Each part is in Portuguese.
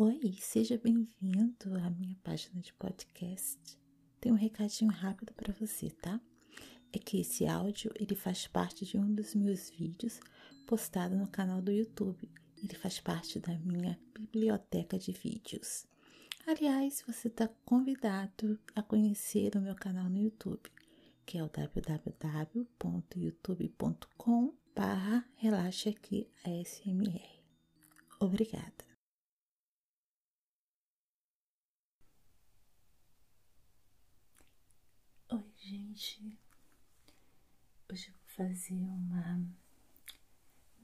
Oi, seja bem-vindo à minha página de podcast. Tem um recadinho rápido para você, tá? É que esse áudio ele faz parte de um dos meus vídeos postado no canal do YouTube. Ele faz parte da minha biblioteca de vídeos. Aliás, você está convidado a conhecer o meu canal no YouTube, que é o www.youtube.com barra relaxa aqui ASMR. Obrigada. Oi, gente. Hoje eu vou fazer uma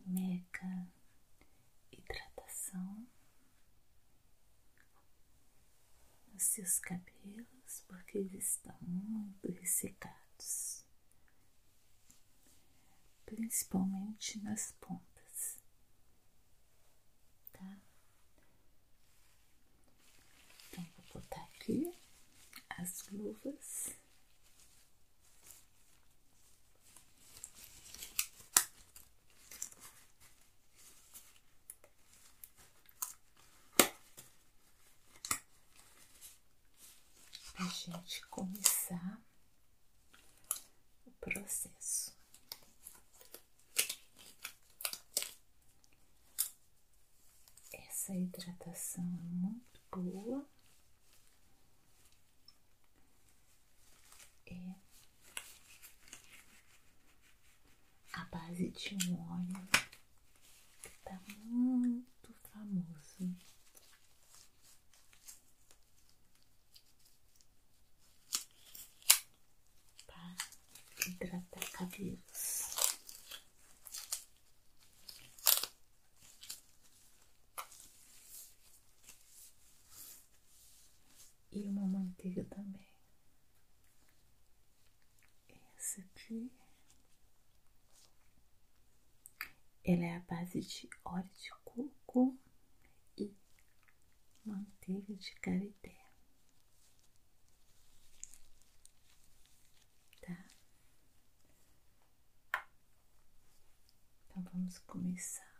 mega hidratação nos seus cabelos porque eles estão muito ressecados, principalmente nas pontas, tá? Então, vou botar aqui as luvas. a gente começar o processo. Essa hidratação é muito boa. É a base de um óleo que tá muito famoso. hidratar cabelos. E uma manteiga também. Essa aqui. Ela é a base de óleo de coco e manteiga de carité. Tá? Então vamos começar.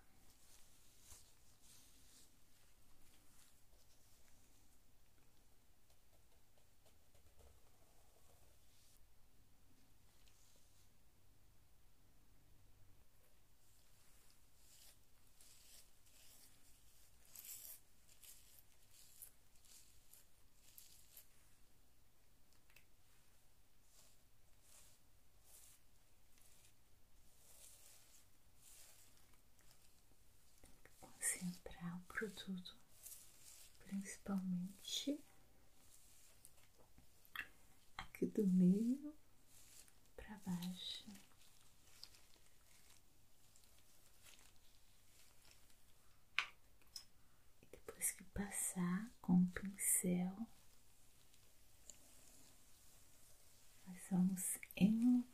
Concentrar o produto, principalmente aqui do meio para baixo. E depois que passar com o pincel, nós vamos enluvar.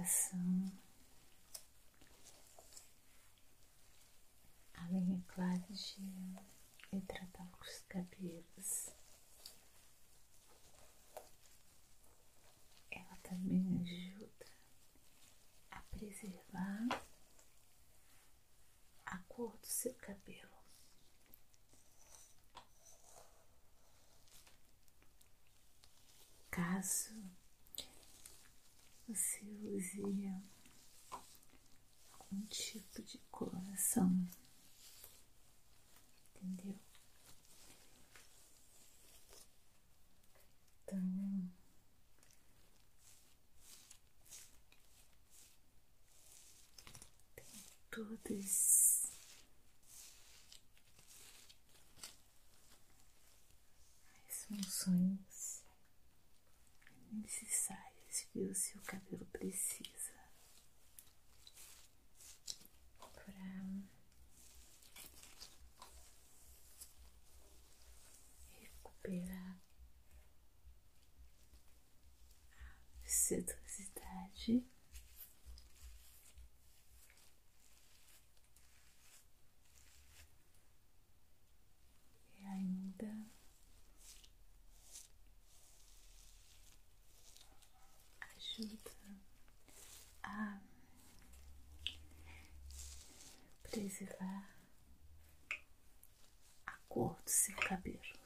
Hidratação. Além, é claro, de hidratar os cabelos. Ela também ajuda a preservar a cor do seu cabelo. Caso você use algum tipo de coloração, entendeu? Então, tem todas as funções necessárias que o seu cabelo precisa para recuperar a sedosidade. E ainda ajuda a preservar a cor do seu cabelo.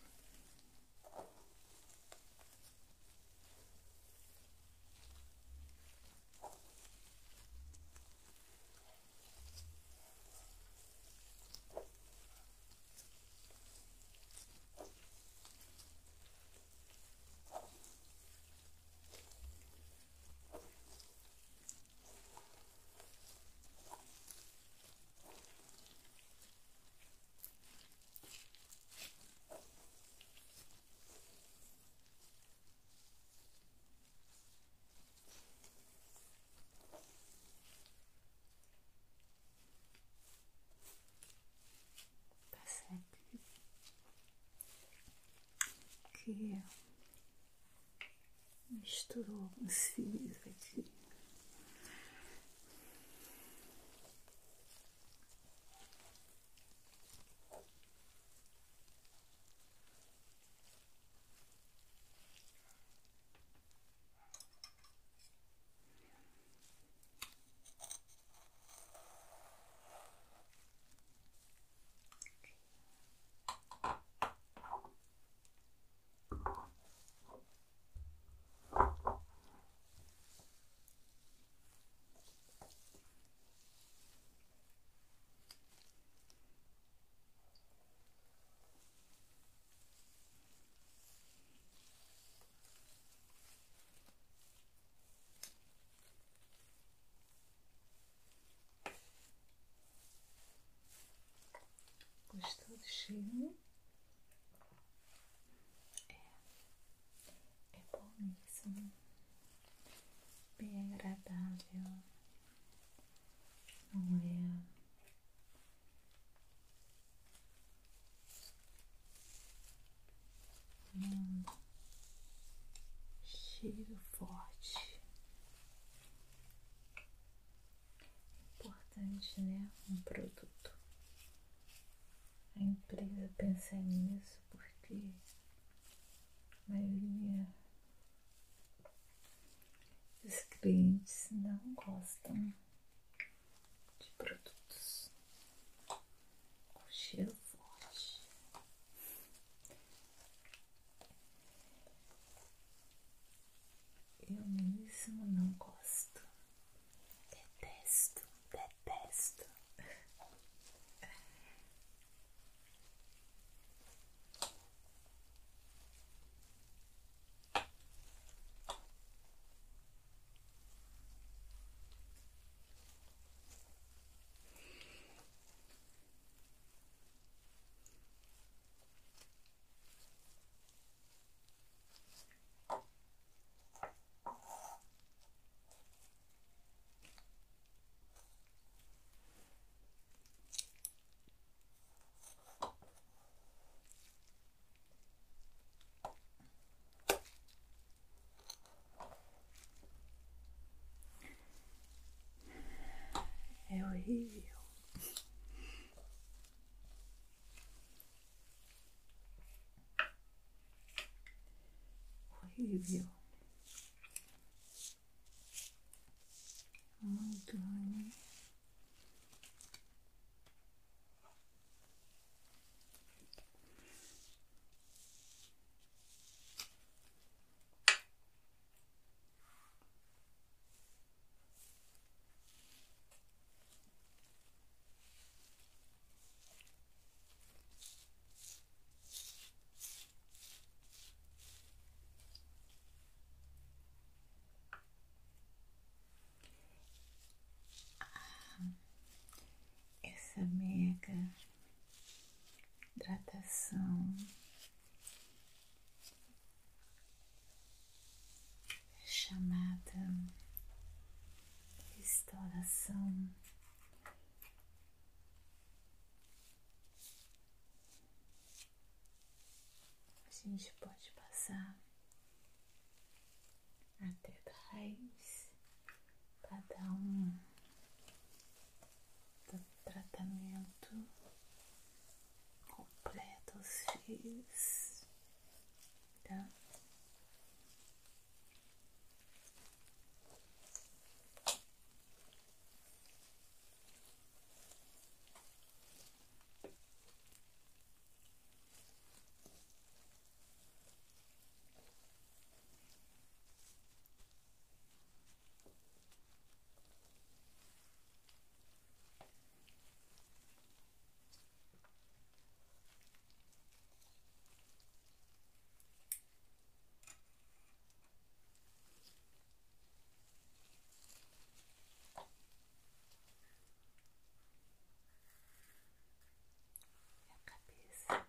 Que misturou os fios aqui. Cheiro? É, é bom mesmo, bem agradável, não é? Um cheiro forte. Importante, né? Um produto a empresa pensa nisso porque a maioria dos clientes não gostam de produtos Why you restauração a gente pode passar até raiz para dar um tratamento completo aos fios, tá? a cabeça.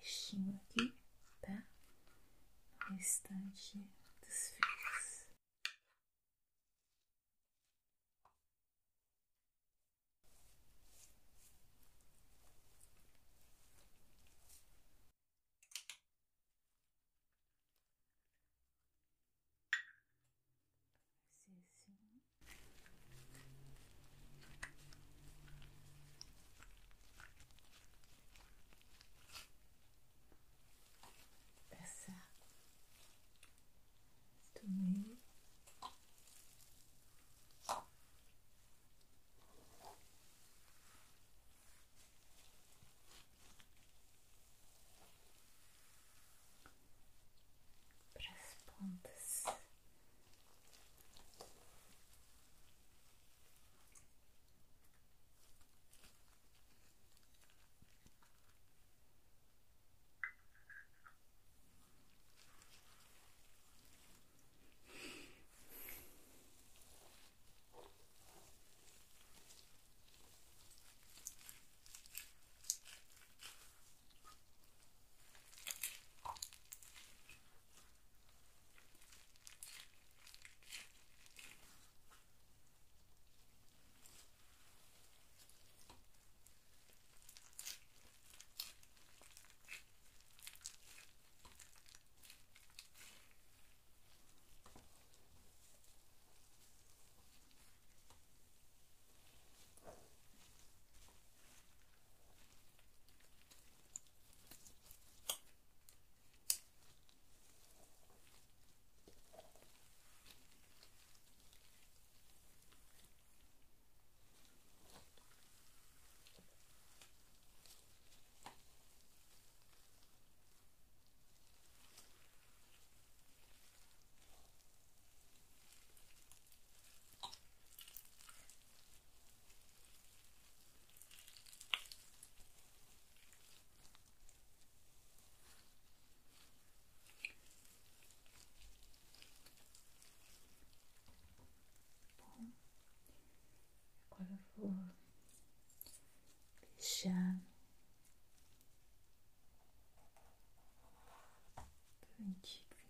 Passar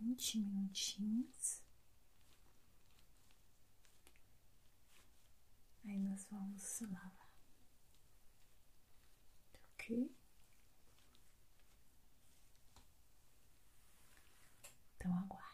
20 minutinhos. Aí nós vamos lavar. Ok? Então aguarde.